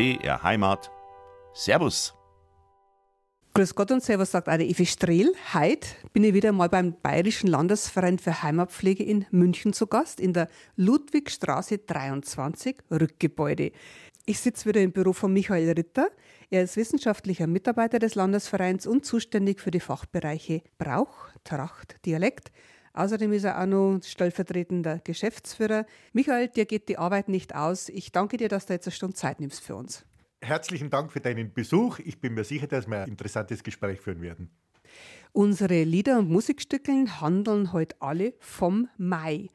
BR Heimat. Servus. Grüß Gott und Servus, sagt eine Evi Strehl. Heute bin ich wieder mal beim Bayerischen Landesverein für Heimatpflege in München zu Gast, in der Ludwigstraße 23, Rückgebäude. Ich sitze wieder im Büro von Michael Ritter. Er ist wissenschaftlicher Mitarbeiter des Landesvereins und zuständig für die Fachbereiche Brauch, Tracht, Dialekt. Außerdem ist er auch noch stellvertretender Geschäftsführer. Michael, dir geht die Arbeit nicht aus. Ich danke dir, dass du jetzt eine Stunde Zeit nimmst für uns. Herzlichen Dank für deinen Besuch. Ich bin mir sicher, dass wir ein interessantes Gespräch führen werden. Unsere Lieder und Musikstücke handeln heute alle vom Mai.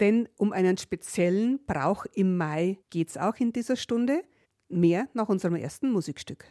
Denn um einen speziellen Brauch im Mai geht es auch in dieser Stunde. Mehr nach unserem ersten Musikstück.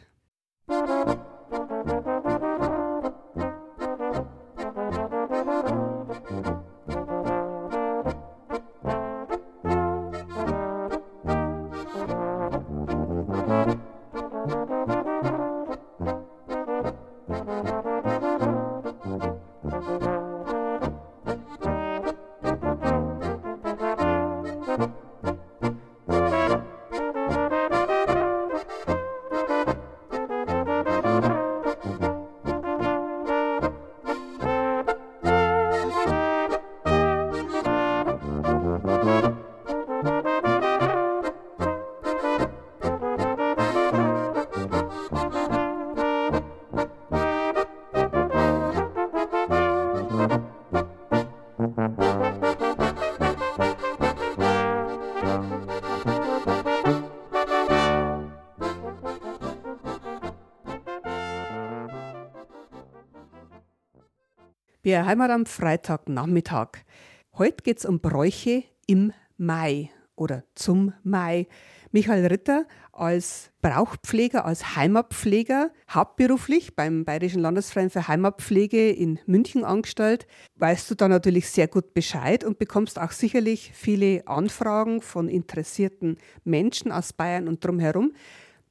BR Heimat am Freitagnachmittag. Heute geht es um Bräuche im Mai oder zum Mai. Michael Ritter als Brauchpfleger, als Heimatpfleger, hauptberuflich beim Bayerischen Landesverein für Heimatpflege in München angestellt, weißt du da natürlich sehr gut Bescheid und bekommst auch sicherlich viele Anfragen von interessierten Menschen aus Bayern und drumherum.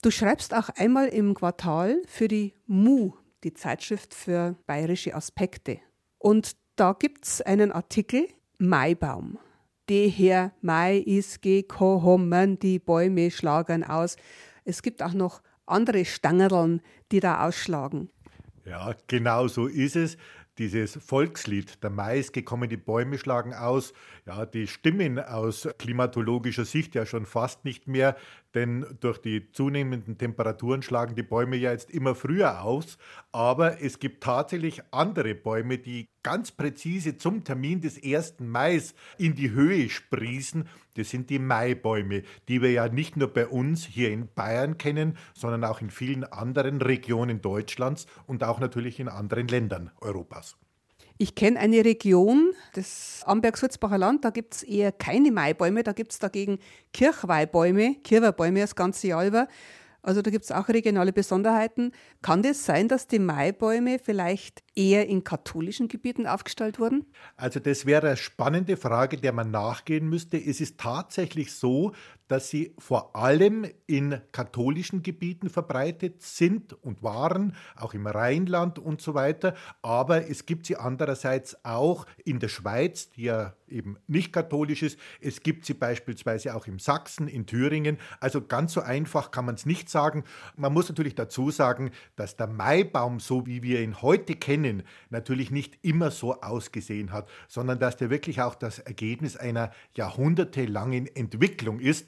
Du schreibst auch einmal im Quartal für die MU, die Zeitschrift für bayerische Aspekte. Und da gibt es einen Artikel, Maibaum. Der Herr Mai ist gekommen, die Bäume schlagen aus. Es gibt auch noch andere Stangerln, die da ausschlagen. Ja, genau so ist es dieses Volkslied, der Mai ist gekommen, die Bäume schlagen aus, ja, die stimmen aus klimatologischer Sicht ja schon fast nicht mehr, denn durch die zunehmenden Temperaturen schlagen die Bäume ja jetzt immer früher aus. Aber es gibt tatsächlich andere Bäume, die ganz präzise zum Termin des 1. Mai in die Höhe sprießen. Das sind die Maibäume, die wir ja nicht nur bei uns hier in Bayern kennen, sondern auch in vielen anderen Regionen Deutschlands und auch natürlich in anderen Ländern Europas. Ich kenne eine Region, das Amberg-Sulzbacher Land, da gibt es eher keine Maibäume, da gibt es dagegen Kirchweihbäume, Kirweihbäume das ganze Jahr über. Also da gibt es auch regionale Besonderheiten. Kann das sein, dass die Maibäume vielleicht eher in katholischen Gebieten aufgestellt wurden? Also das wäre eine spannende Frage, der man nachgehen müsste. Es ist tatsächlich so, dass sie vor allem in katholischen Gebieten verbreitet sind und waren, auch im Rheinland und so weiter. Aber es gibt sie andererseits auch in der Schweiz, die ja eben nicht katholisch ist. Es gibt sie beispielsweise auch im Sachsen, in Thüringen. Also ganz so einfach kann man es nicht sagen. Man muss natürlich dazu sagen, dass der Maibaum, so wie wir ihn heute kennen, natürlich nicht immer so ausgesehen hat, sondern dass der wirklich auch das Ergebnis einer jahrhundertelangen Entwicklung ist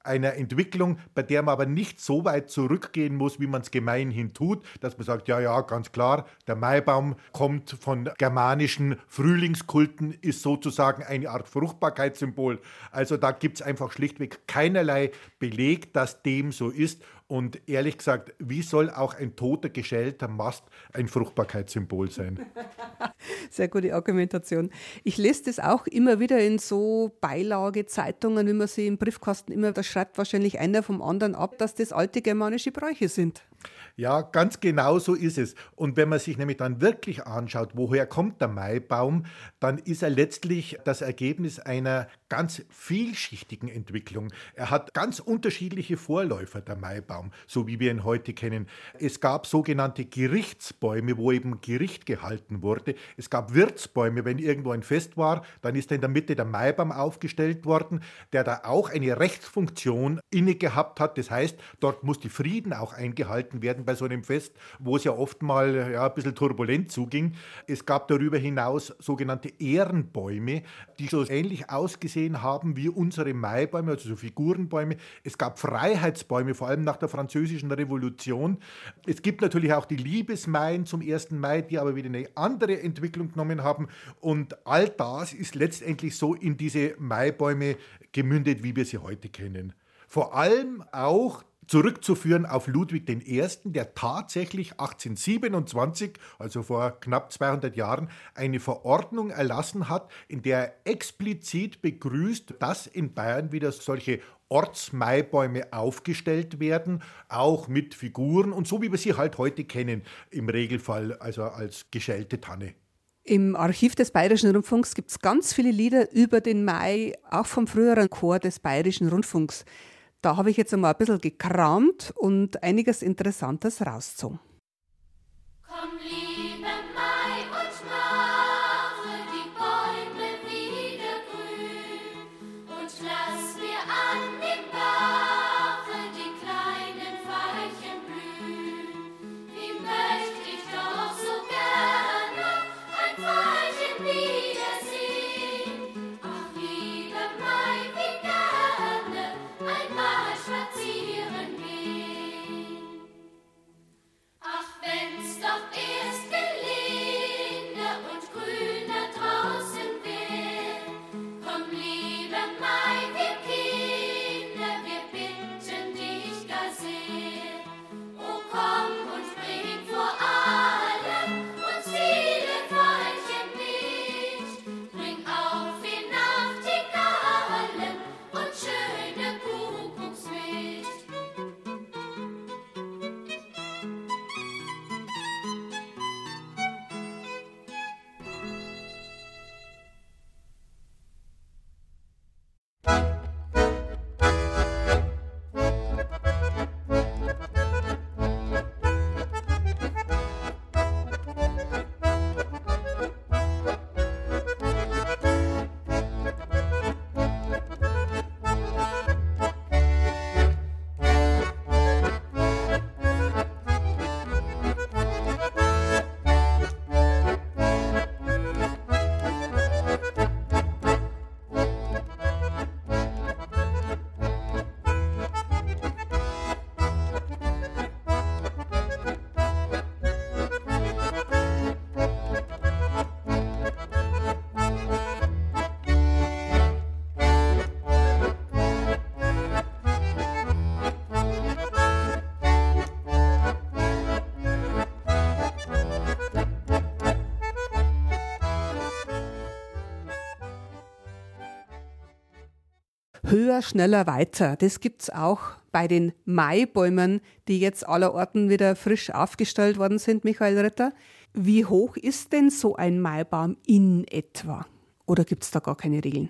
einer Entwicklung, bei der man aber nicht so weit zurückgehen muss, wie man es gemeinhin tut, dass man sagt, ja, ja, ganz klar, der Maibaum kommt von germanischen Frühlingskulten, ist sozusagen eine Art Fruchtbarkeitssymbol. Also da gibt es einfach schlichtweg keinerlei Beleg, dass dem so ist. Und ehrlich gesagt, wie soll auch ein toter, geschälter Mast ein Fruchtbarkeitssymbol sein? Sehr gute Argumentation. Ich lese das auch immer wieder in so Beilagezeitungen, wie man sie im Briefkasten immer, da schreibt wahrscheinlich einer vom anderen ab, dass das alte germanische Bräuche sind. Ja, ganz genau so ist es. Und wenn man sich nämlich dann wirklich anschaut, woher kommt der Maibaum, dann ist er letztlich das Ergebnis einer ganz vielschichtigen Entwicklung. Er hat ganz unterschiedliche Vorläufer, der Maibaum, so wie wir ihn heute kennen. Es gab sogenannte Gerichtsbäume, wo eben Gericht gehalten wurde. Es gab Wirtsbäume, wenn irgendwo ein Fest war, dann ist in der Mitte der Maibaum aufgestellt worden, der da auch eine Rechtsfunktion inne gehabt hat. Das heißt, dort muss die Frieden auch eingehalten werden bei so einem Fest, wo es ja oft mal ja, ein bisschen turbulent zuging. Es gab darüber hinaus sogenannte Ehrenbäume, die so ähnlich ausgesehen haben wie unsere Maibäume, also so Figurenbäume. Es gab Freiheitsbäume, vor allem nach der Französischen Revolution. Es gibt natürlich auch die Liebesmaien zum 1. Mai, die aber wieder eine andere Entwicklung genommen haben. Und all das ist letztendlich so in diese Maibäume gemündet, wie wir sie heute kennen. Vor allem auch zurückzuführen auf Ludwig I., der tatsächlich 1827, also vor knapp 200 Jahren, eine Verordnung erlassen hat, in der er explizit begrüßt, dass in Bayern wieder solche Ortsmaibäume aufgestellt werden, auch mit Figuren und so wie wir sie halt heute kennen, im Regelfall also als geschälte Tanne. Im Archiv des Bayerischen Rundfunks gibt es ganz viele Lieder über den Mai, auch vom früheren Chor des Bayerischen Rundfunks. Da habe ich jetzt einmal ein bisschen gekramt und einiges Interessantes rausgezogen. Komm, Höher, schneller, weiter. Das gibt es auch bei den Maibäumen, die jetzt allerorten wieder frisch aufgestellt worden sind, Michael Ritter. Wie hoch ist denn so ein Maibaum in etwa? Oder gibt es da gar keine Regeln?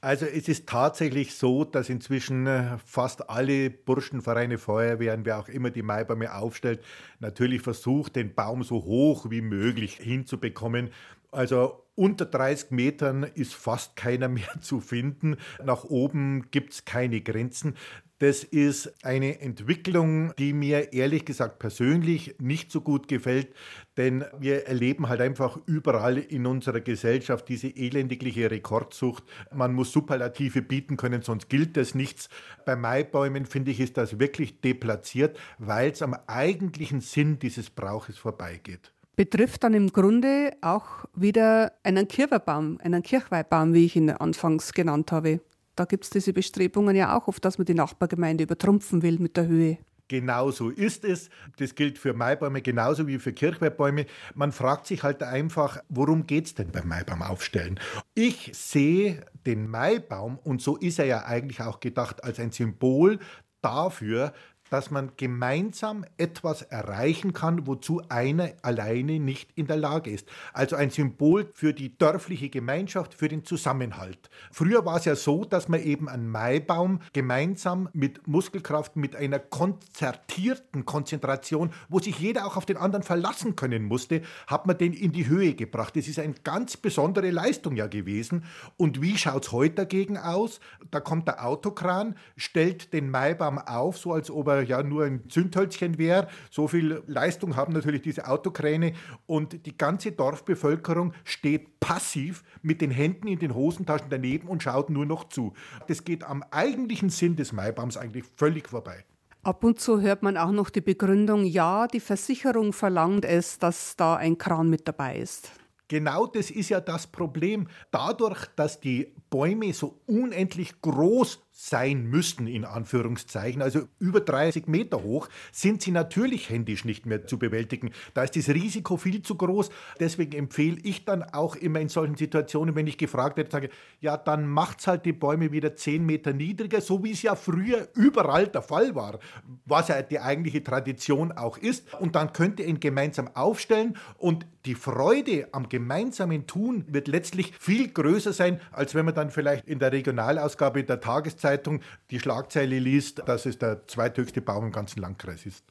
Also es ist tatsächlich so, dass inzwischen äh, fast alle Burschenvereine, Feuerwehren, wer auch immer die Maibäume aufstellt, natürlich versucht, den Baum so hoch wie möglich hinzubekommen. Also unter 30 Metern ist fast keiner mehr zu finden. Nach oben gibt es keine Grenzen. Das ist eine Entwicklung, die mir ehrlich gesagt persönlich nicht so gut gefällt, denn wir erleben halt einfach überall in unserer Gesellschaft diese elendigliche Rekordsucht. Man muss Superlative bieten können, sonst gilt das nichts. Bei Maibäumen finde ich, ist das wirklich deplatziert, weil es am eigentlichen Sinn dieses Brauches vorbeigeht betrifft dann im Grunde auch wieder einen Kirwerbaum, einen Kirchweihbaum, wie ich ihn anfangs genannt habe. Da gibt es diese Bestrebungen ja auch oft, dass man die Nachbargemeinde übertrumpfen will mit der Höhe. Genau so ist es. Das gilt für Maibäume genauso wie für Kirchweihrbäume. Man fragt sich halt einfach, worum geht es denn beim Maibaum aufstellen? Ich sehe den Maibaum, und so ist er ja eigentlich auch gedacht, als ein Symbol dafür, dass man gemeinsam etwas erreichen kann, wozu einer alleine nicht in der Lage ist. Also ein Symbol für die dörfliche Gemeinschaft, für den Zusammenhalt. Früher war es ja so, dass man eben einen Maibaum gemeinsam mit Muskelkraft, mit einer konzertierten Konzentration, wo sich jeder auch auf den anderen verlassen können musste, hat man den in die Höhe gebracht. Das ist eine ganz besondere Leistung ja gewesen. Und wie schaut es heute dagegen aus? Da kommt der Autokran, stellt den Maibaum auf, so als ob er ja nur ein Zündhölzchen wäre. So viel Leistung haben natürlich diese Autokräne. Und die ganze Dorfbevölkerung steht passiv mit den Händen in den Hosentaschen daneben und schaut nur noch zu. Das geht am eigentlichen Sinn des Maibaums eigentlich völlig vorbei. Ab und zu hört man auch noch die Begründung, ja, die Versicherung verlangt es, dass da ein Kran mit dabei ist. Genau das ist ja das Problem. Dadurch, dass die Bäume so unendlich groß sein müssten, in Anführungszeichen, also über 30 Meter hoch, sind sie natürlich händisch nicht mehr zu bewältigen. Da ist das Risiko viel zu groß. Deswegen empfehle ich dann auch immer in solchen Situationen, wenn ich gefragt werde, sage, ja, dann macht's halt die Bäume wieder 10 Meter niedriger, so wie es ja früher überall der Fall war, was ja die eigentliche Tradition auch ist. Und dann könnt ihr ihn gemeinsam aufstellen und die Freude am gemeinsamen Tun wird letztlich viel größer sein, als wenn man dann vielleicht in der Regionalausgabe der Tageszeit Tageszeitung die Schlagzeile liest, dass es der zweithöchste Baum im ganzen Landkreis ist.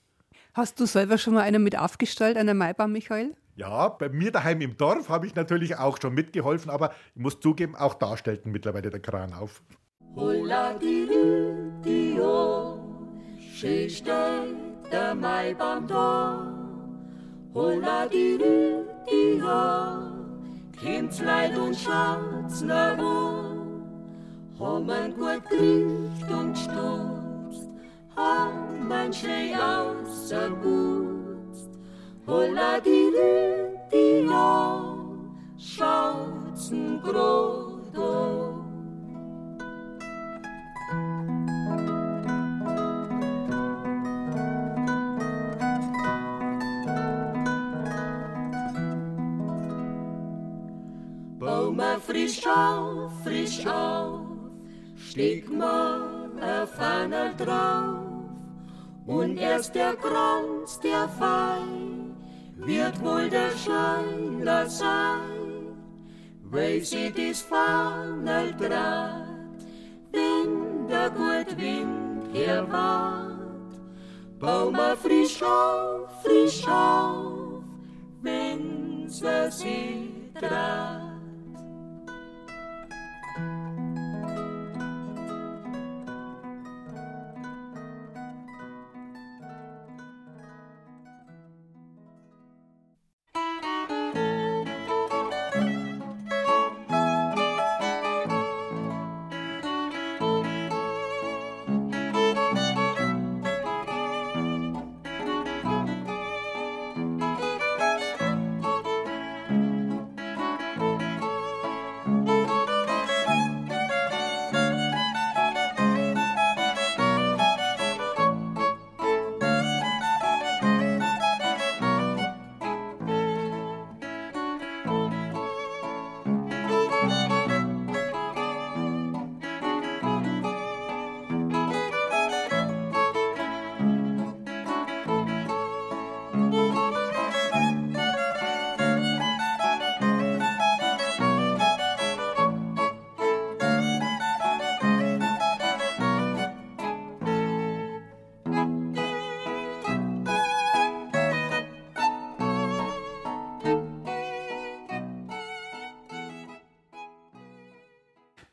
Hast du selber schon mal einen mit aufgestellt, einen Maibaum, Michael? Ja, bei mir daheim im Dorf habe ich natürlich auch schon mitgeholfen, aber ich muss zugeben, auch da stellten mittlerweile der Kran auf. Holla die die schön steht der Maibaum da. Holla die die kommt's Leid und schaut's nach haben man gut gekriegt und gestutzt, haben man schön ausgeputzt. Holla die Rüti, ja, schaut's n grad frisch auf, frisch auf, stieg mal ein Fahner drauf und erst der Kranz, der Fein, wird wohl der Scheiler sein, weil sie dies Fahner draht, wenn der gut Wind herwart. Bau mal frisch auf, frisch auf, wenn's sie draht.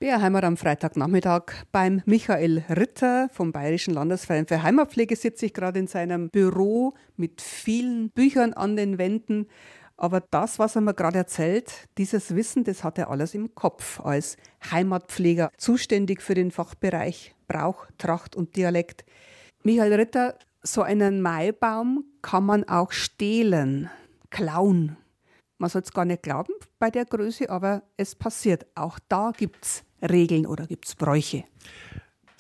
Bärheimer am Freitagnachmittag beim Michael Ritter vom Bayerischen Landesverein für Heimatpflege sitze ich gerade in seinem Büro mit vielen Büchern an den Wänden. Aber das, was er mir gerade erzählt, dieses Wissen, das hat er alles im Kopf als Heimatpfleger, zuständig für den Fachbereich Brauch, Tracht und Dialekt. Michael Ritter, so einen Maibaum kann man auch stehlen, klauen. Man soll es gar nicht glauben bei der Größe, aber es passiert. Auch da gibt es Regeln oder gibt es Bräuche?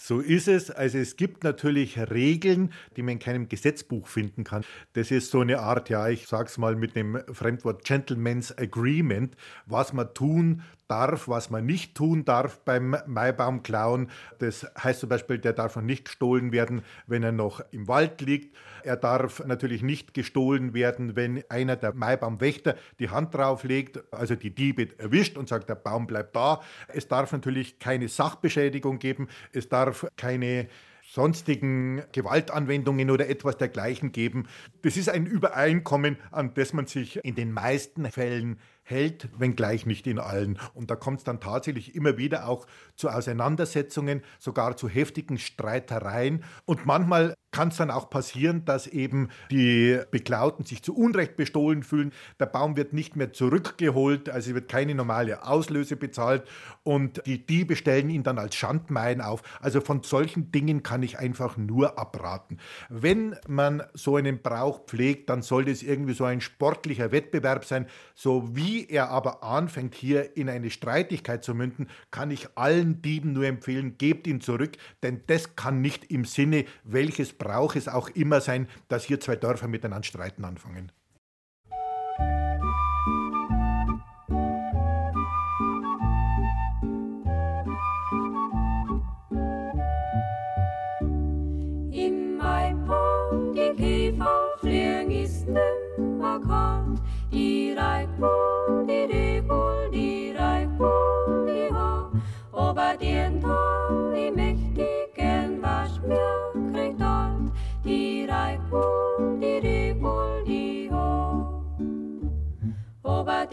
So ist es. Also es gibt natürlich Regeln, die man in keinem Gesetzbuch finden kann. Das ist so eine Art, ja, ich sag's mal mit dem Fremdwort Gentleman's Agreement, was man tun darf, was man nicht tun darf beim Maibaumklauen. Das heißt zum Beispiel, der darf noch nicht gestohlen werden, wenn er noch im Wald liegt. Er darf natürlich nicht gestohlen werden, wenn einer der Maibaumwächter die Hand drauf legt, also die Diebe erwischt und sagt, der Baum bleibt da. Es darf natürlich keine Sachbeschädigung geben. Es darf keine sonstigen Gewaltanwendungen oder etwas dergleichen geben. Das ist ein Übereinkommen, an das man sich in den meisten Fällen hält, wenngleich nicht in allen. Und da kommt es dann tatsächlich immer wieder auch zu Auseinandersetzungen, sogar zu heftigen Streitereien. Und manchmal kann es dann auch passieren, dass eben die Beklauten sich zu Unrecht bestohlen fühlen. Der Baum wird nicht mehr zurückgeholt, also wird keine normale Auslöse bezahlt und die Diebe stellen ihn dann als Schandmein auf. Also von solchen Dingen kann ich einfach nur abraten. Wenn man so einen Brauch pflegt, dann sollte es irgendwie so ein sportlicher Wettbewerb sein. So wie er aber anfängt, hier in eine Streitigkeit zu münden, kann ich allen Dieben nur empfehlen, gebt ihn zurück, denn das kann nicht im Sinne welches braucht es auch immer sein, dass hier zwei Dörfer miteinander streiten anfangen.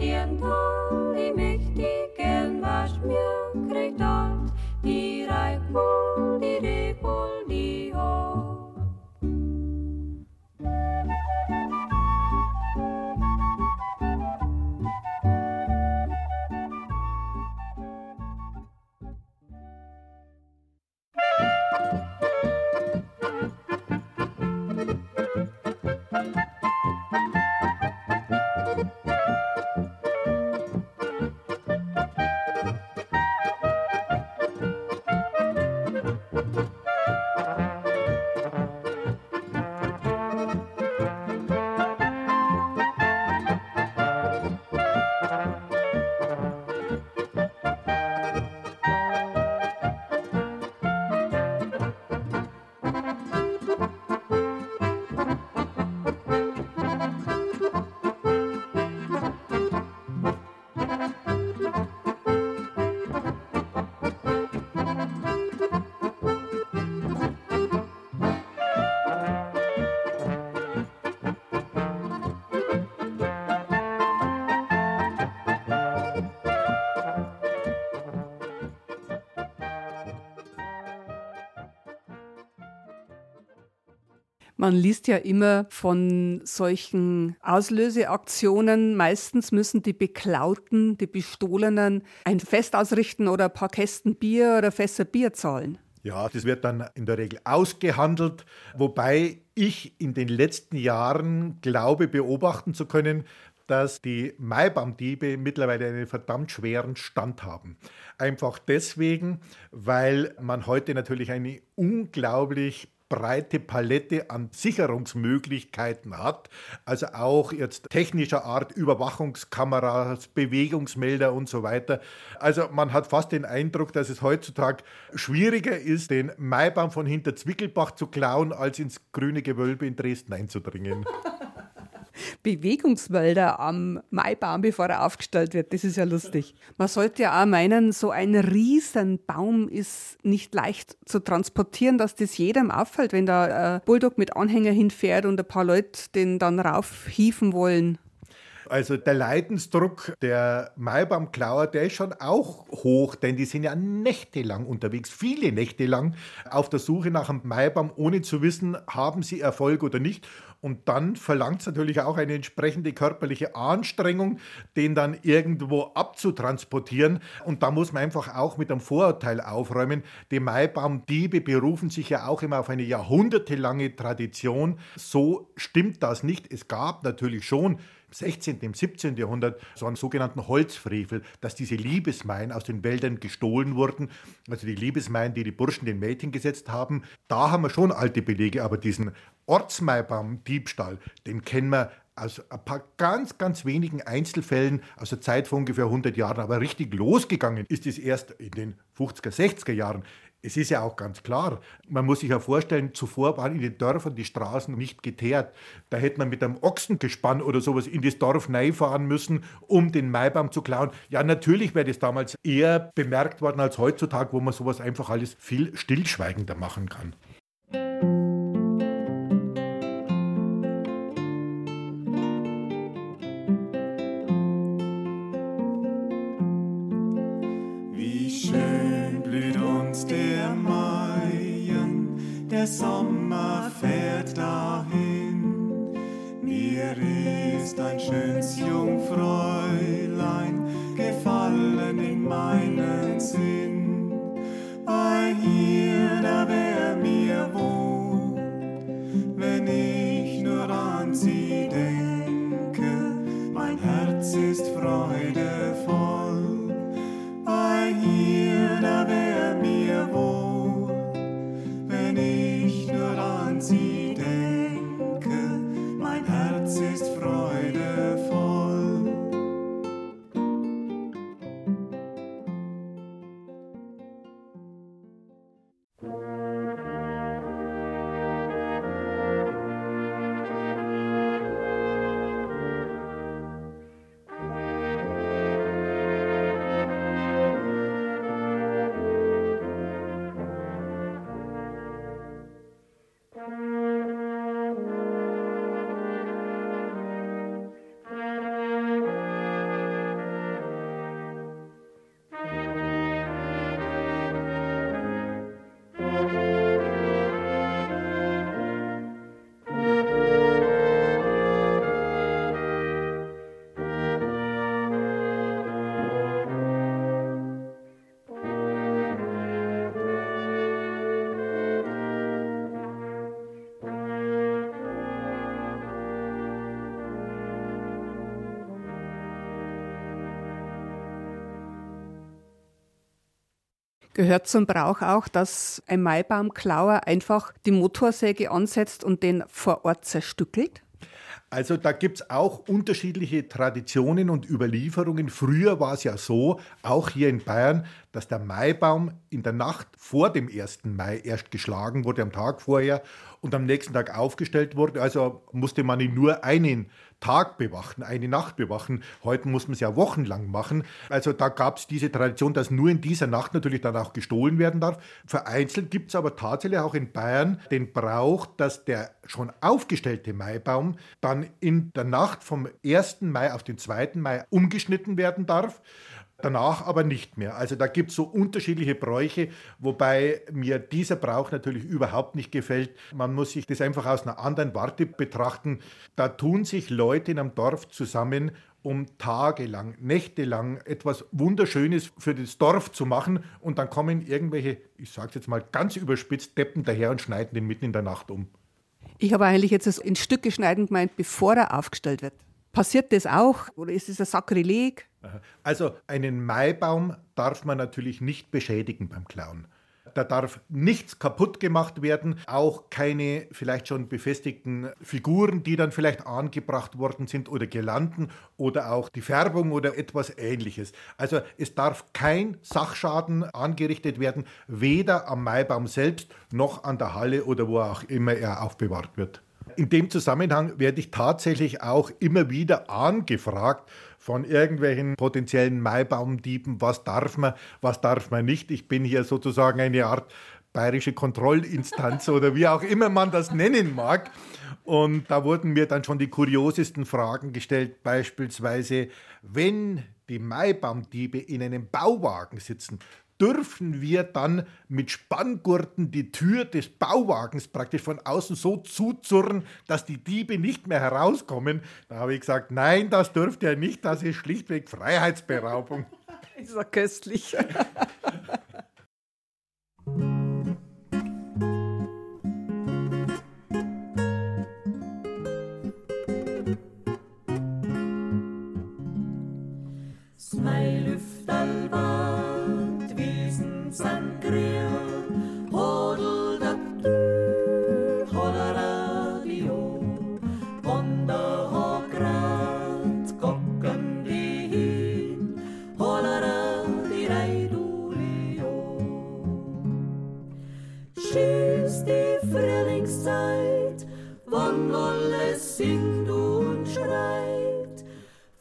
Die mächtigen Waschmir kriegt dort die Reibung, Man liest ja immer von solchen Auslöseaktionen. Meistens müssen die Beklauten, die Bestohlenen ein Fest ausrichten oder ein paar Kästen Bier oder Fässer Bier zahlen. Ja, das wird dann in der Regel ausgehandelt, wobei ich in den letzten Jahren glaube beobachten zu können, dass die Maibaumdiebe mittlerweile einen verdammt schweren Stand haben. Einfach deswegen, weil man heute natürlich eine unglaublich breite Palette an Sicherungsmöglichkeiten hat, also auch jetzt technischer Art Überwachungskameras, Bewegungsmelder und so weiter. Also man hat fast den Eindruck, dass es heutzutage schwieriger ist, den Maibaum von hinter Zwickelbach zu klauen, als ins grüne Gewölbe in Dresden einzudringen. Bewegungswälder am Maibaum, bevor er aufgestellt wird. Das ist ja lustig. Man sollte ja auch meinen, so ein Riesenbaum ist nicht leicht zu transportieren, dass das jedem auffällt, wenn da ein Bulldog mit Anhänger hinfährt und ein paar Leute den dann raufhieven wollen. Also der Leidensdruck der Maibaumklauer, der ist schon auch hoch, denn die sind ja nächtelang unterwegs, viele Nächte lang auf der Suche nach einem Maibaum, ohne zu wissen, haben sie Erfolg oder nicht. Und dann verlangt es natürlich auch eine entsprechende körperliche Anstrengung, den dann irgendwo abzutransportieren. Und da muss man einfach auch mit einem Vorurteil aufräumen. Die Maibaumdiebe berufen sich ja auch immer auf eine jahrhundertelange Tradition. So stimmt das nicht. Es gab natürlich schon 16., im 17. Jahrhundert so einen sogenannten Holzfrevel, dass diese Liebesmeien aus den Wäldern gestohlen wurden. Also die Liebesmeien, die die Burschen den Mädchen gesetzt haben. Da haben wir schon alte Belege, aber diesen Ortsmaibaum-Diebstahl, den kennen wir aus ein paar ganz, ganz wenigen Einzelfällen aus der Zeit von ungefähr 100 Jahren, aber richtig losgegangen ist es erst in den 50er, 60er Jahren. Es ist ja auch ganz klar, man muss sich ja vorstellen, zuvor waren in den Dörfern die Straßen nicht geteert. Da hätte man mit einem Ochsengespann oder sowas in das Dorf fahren müssen, um den Maibaum zu klauen. Ja, natürlich wäre das damals eher bemerkt worden als heutzutage, wo man sowas einfach alles viel stillschweigender machen kann. Der Sommer fährt dahin. Mir ist ein schönes Jungfräulein gefallen in meinen Sinn. Bei ihr, da wär mir wohl, wenn ich nur an sie denke. Gehört zum Brauch auch, dass ein Maibaumklauer einfach die Motorsäge ansetzt und den vor Ort zerstückelt? Also da gibt es auch unterschiedliche Traditionen und Überlieferungen. Früher war es ja so, auch hier in Bayern, dass der Maibaum in der Nacht vor dem 1. Mai erst geschlagen wurde, am Tag vorher, und am nächsten Tag aufgestellt wurde. Also musste man ihn nur einen Tag bewachen, eine Nacht bewachen. Heute muss man es ja wochenlang machen. Also da gab es diese Tradition, dass nur in dieser Nacht natürlich dann auch gestohlen werden darf. Vereinzelt gibt es aber tatsächlich auch in Bayern den Brauch, dass der schon aufgestellte Maibaum dann in der Nacht vom 1. Mai auf den 2. Mai umgeschnitten werden darf danach aber nicht mehr. Also da gibt es so unterschiedliche Bräuche, wobei mir dieser Brauch natürlich überhaupt nicht gefällt. Man muss sich das einfach aus einer anderen Warte betrachten. Da tun sich Leute in einem Dorf zusammen, um tagelang, nächtelang etwas Wunderschönes für das Dorf zu machen und dann kommen irgendwelche, ich sage es jetzt mal ganz überspitzt, Deppen daher und schneiden den mitten in der Nacht um. Ich habe eigentlich jetzt in Stücke schneiden gemeint, bevor er aufgestellt wird. Passiert das auch oder ist es ein Sakrileg? Also einen Maibaum darf man natürlich nicht beschädigen beim Klauen. Da darf nichts kaputt gemacht werden, auch keine vielleicht schon befestigten Figuren, die dann vielleicht angebracht worden sind oder Girlanden oder auch die Färbung oder etwas ähnliches. Also es darf kein Sachschaden angerichtet werden, weder am Maibaum selbst noch an der Halle oder wo auch immer er aufbewahrt wird. In dem Zusammenhang werde ich tatsächlich auch immer wieder angefragt von irgendwelchen potenziellen Maibaumdieben, was darf man, was darf man nicht. Ich bin hier sozusagen eine Art bayerische Kontrollinstanz oder wie auch immer man das nennen mag. Und da wurden mir dann schon die kuriosesten Fragen gestellt, beispielsweise, wenn die Maibaumdiebe in einem Bauwagen sitzen, dürfen wir dann mit Spanngurten die Tür des Bauwagens praktisch von außen so zuzurren, dass die Diebe nicht mehr herauskommen. Da habe ich gesagt, nein, das dürft ihr nicht, das ist schlichtweg Freiheitsberaubung. ist ja köstlich. schießt die Frühlingszeit, wann alles singt und schreit.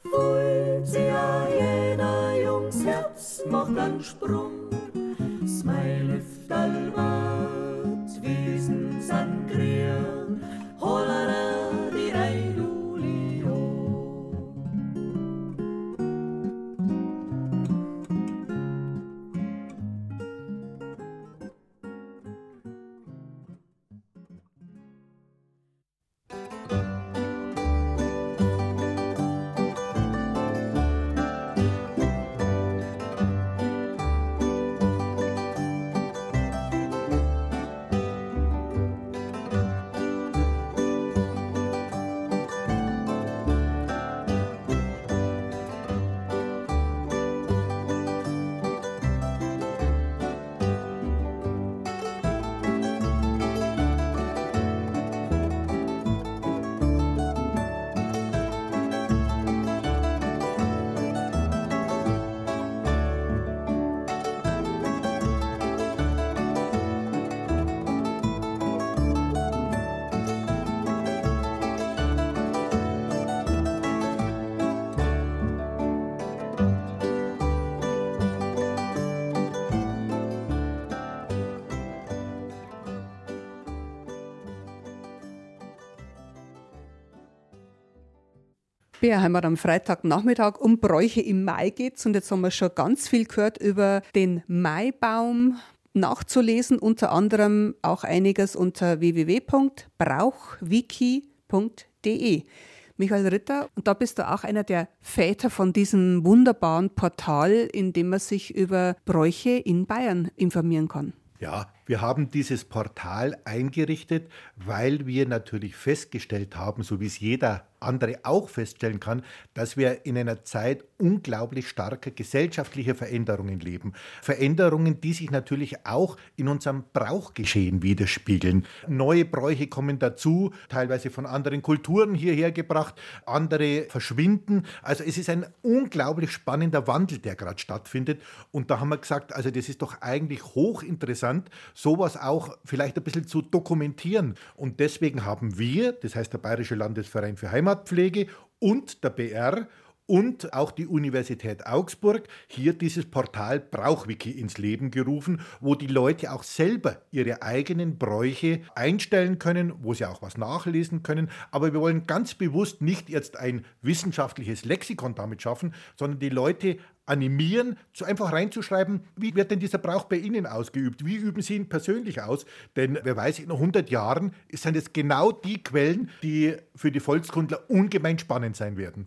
Fühlt sie ja jeder Jungs Herz, macht einen Sprung. Bärheimat am Freitagnachmittag um Bräuche im Mai geht's und jetzt haben wir schon ganz viel gehört über den Maibaum nachzulesen, unter anderem auch einiges unter www.brauchwiki.de. Michael Ritter, und da bist du auch einer der Väter von diesem wunderbaren Portal, in dem man sich über Bräuche in Bayern informieren kann. Ja, wir haben dieses Portal eingerichtet, weil wir natürlich festgestellt haben, so wie es jeder andere auch feststellen kann, dass wir in einer Zeit unglaublich starker gesellschaftlicher Veränderungen leben. Veränderungen, die sich natürlich auch in unserem Brauchgeschehen widerspiegeln. Neue Bräuche kommen dazu, teilweise von anderen Kulturen hierher gebracht, andere verschwinden. Also es ist ein unglaublich spannender Wandel, der gerade stattfindet. Und da haben wir gesagt, also das ist doch eigentlich hochinteressant, sowas auch vielleicht ein bisschen zu dokumentieren. Und deswegen haben wir, das heißt der Bayerische Landesverein für Heimatpflege und der BR und auch die Universität Augsburg hier dieses Portal Brauchwiki ins Leben gerufen, wo die Leute auch selber ihre eigenen Bräuche einstellen können, wo sie auch was nachlesen können. Aber wir wollen ganz bewusst nicht jetzt ein wissenschaftliches Lexikon damit schaffen, sondern die Leute animieren, so einfach reinzuschreiben, wie wird denn dieser Brauch bei Ihnen ausgeübt? Wie üben Sie ihn persönlich aus? Denn wer weiß, in 100 Jahren sind es genau die Quellen, die für die Volkskundler ungemein spannend sein werden.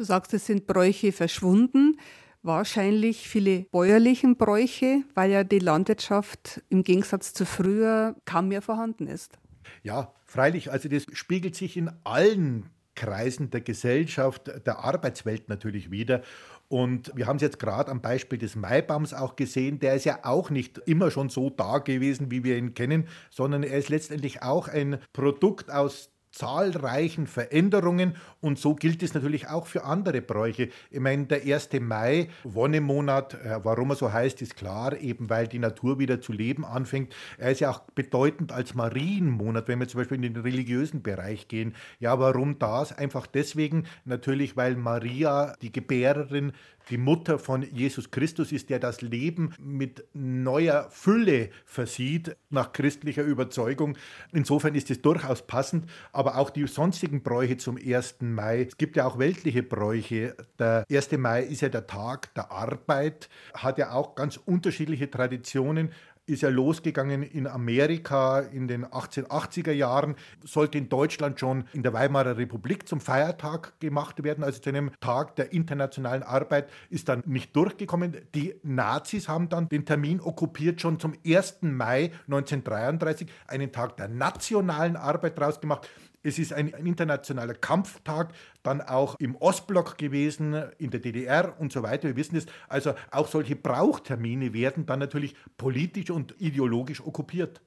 Du sagst, es sind Bräuche verschwunden. Wahrscheinlich viele bäuerlichen Bräuche, weil ja die Landwirtschaft im Gegensatz zu früher kaum mehr vorhanden ist. Ja, freilich, also das spiegelt sich in allen Kreisen der Gesellschaft, der Arbeitswelt natürlich wieder. Und wir haben es jetzt gerade am Beispiel des Maibaums auch gesehen, der ist ja auch nicht immer schon so da gewesen, wie wir ihn kennen, sondern er ist letztendlich auch ein Produkt aus zahlreichen Veränderungen und so gilt es natürlich auch für andere Bräuche. Ich meine, der 1. Mai, Wonnemonat, äh, warum er so heißt, ist klar, eben weil die Natur wieder zu leben anfängt. Er ist ja auch bedeutend als Marienmonat, wenn wir zum Beispiel in den religiösen Bereich gehen. Ja, warum das? Einfach deswegen natürlich, weil Maria, die Gebärerin, die Mutter von Jesus Christus ist, der das Leben mit neuer Fülle versieht, nach christlicher Überzeugung. Insofern ist es durchaus passend, aber auch die sonstigen Bräuche zum 1. Mai. Es gibt ja auch weltliche Bräuche. Der 1. Mai ist ja der Tag der Arbeit, hat ja auch ganz unterschiedliche Traditionen ist ja losgegangen in Amerika in den 1880er Jahren, sollte in Deutschland schon in der Weimarer Republik zum Feiertag gemacht werden, also zu einem Tag der internationalen Arbeit, ist dann nicht durchgekommen. Die Nazis haben dann den Termin okkupiert, schon zum 1. Mai 1933, einen Tag der nationalen Arbeit draus gemacht. Es ist ein, internationaler Kampftag, dann auch im Ostblock gewesen, in der DDR und so weiter. Wir wissen es. Also auch solche Brauchtermine werden dann natürlich politisch und ideologisch okkupiert.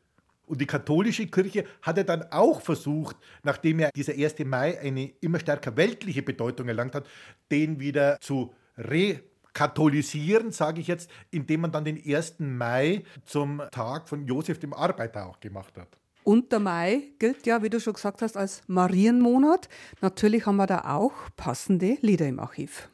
Und die katholische Kirche hatte dann auch versucht, nachdem ja dieser 1. Mai eine immer stärker weltliche Bedeutung erlangt hat, den wieder zu rekatholisieren, sage ich jetzt, indem man dann den 1. Mai zum Tag von Josef dem Arbeiter auch gemacht hat. Und der Mai gilt ja, wie du schon gesagt hast, als Marienmonat. Natürlich haben wir da auch passende Lieder im Archiv.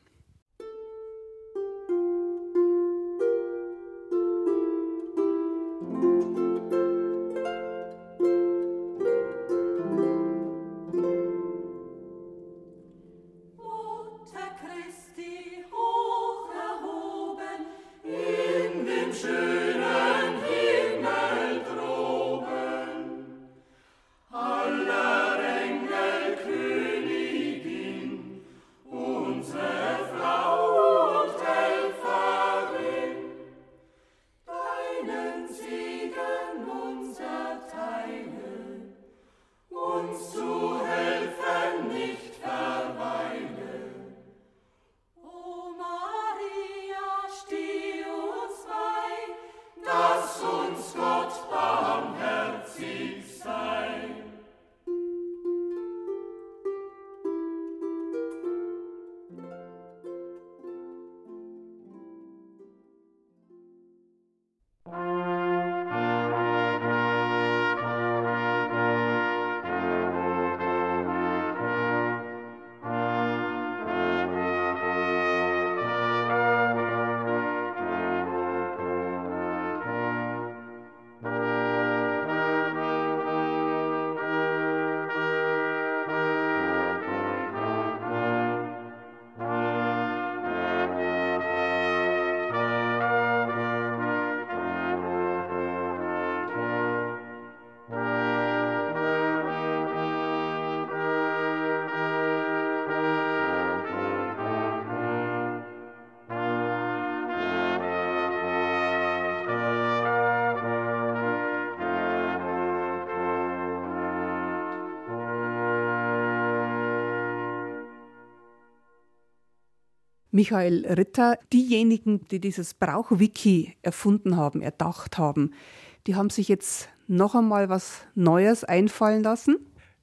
Michael Ritter, diejenigen, die dieses Brauchwiki erfunden haben, erdacht haben, die haben sich jetzt noch einmal was Neues einfallen lassen?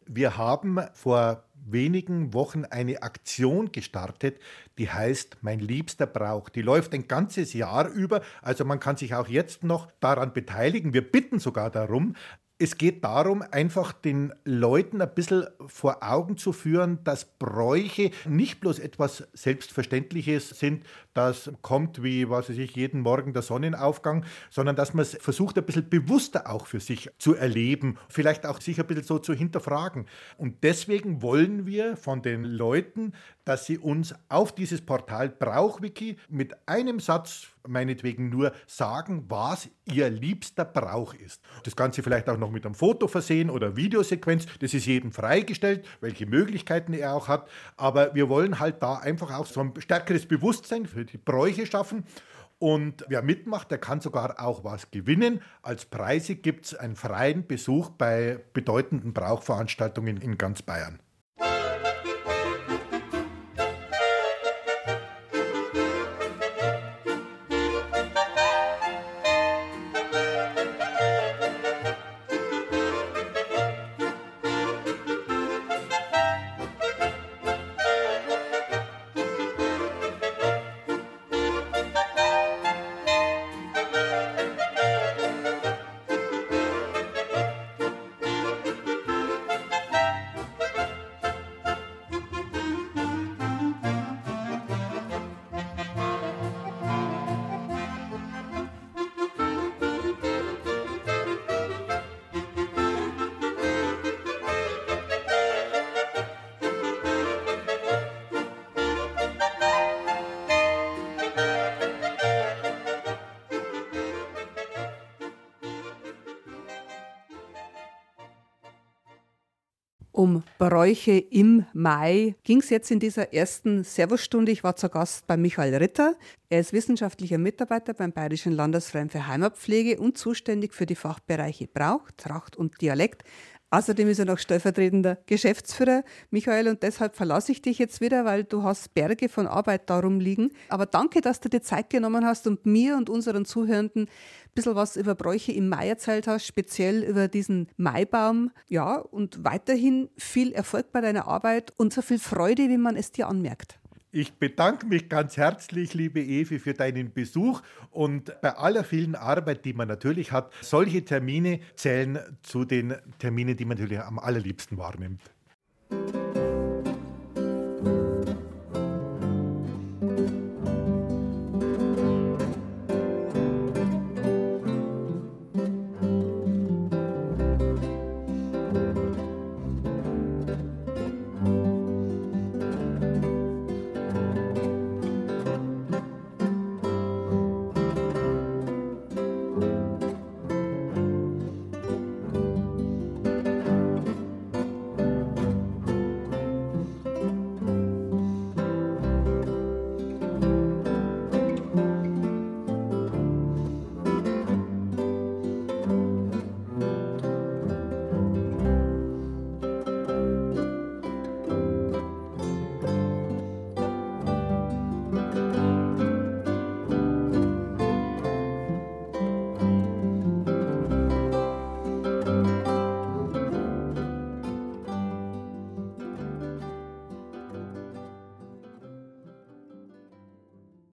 Wir haben vor wenigen Wochen eine Aktion gestartet, die heißt Mein liebster Brauch. Die läuft ein ganzes Jahr über, also man kann sich auch jetzt noch daran beteiligen. Wir bitten sogar darum, es geht darum, einfach den Leuten ein bisschen vor Augen zu führen, dass Bräuche nicht bloß etwas Selbstverständliches sind, das kommt wie, was weiß ich, jeden Morgen der Sonnenaufgang, sondern dass man es versucht, ein bisschen bewusster auch für sich zu erleben, vielleicht auch sich ein bisschen so zu hinterfragen. Und deswegen wollen wir von den Leuten, dass sie uns auf dieses Portal Brauchwiki mit einem Satz meinetwegen nur sagen, was ihr liebster Brauch ist. Das Ganze vielleicht auch noch mit einem Foto versehen oder Videosequenz. Das ist jedem freigestellt, welche Möglichkeiten er auch hat. Aber wir wollen halt da einfach auch so ein stärkeres Bewusstsein für die Bräuche schaffen. Und wer mitmacht, der kann sogar auch was gewinnen. Als Preise gibt es einen freien Besuch bei bedeutenden Brauchveranstaltungen in ganz Bayern. Bräuche im Mai ging es jetzt in dieser ersten Servusstunde. Ich war zu Gast bei Michael Ritter. Er ist wissenschaftlicher Mitarbeiter beim Bayerischen Landesverein für Heimatpflege und zuständig für die Fachbereiche Brauch, Tracht und Dialekt. Außerdem ist er noch stellvertretender Geschäftsführer, Michael, und deshalb verlasse ich dich jetzt wieder, weil du hast Berge von Arbeit darum liegen. Aber danke, dass du dir Zeit genommen hast und mir und unseren Zuhörenden ein bisschen was über Bräuche im Mai erzählt hast, speziell über diesen Maibaum. Ja, und weiterhin viel Erfolg bei deiner Arbeit und so viel Freude, wie man es dir anmerkt. Ich bedanke mich ganz herzlich, liebe Evi, für deinen Besuch und bei aller vielen Arbeit, die man natürlich hat, solche Termine zählen zu den Terminen, die man natürlich am allerliebsten wahrnimmt.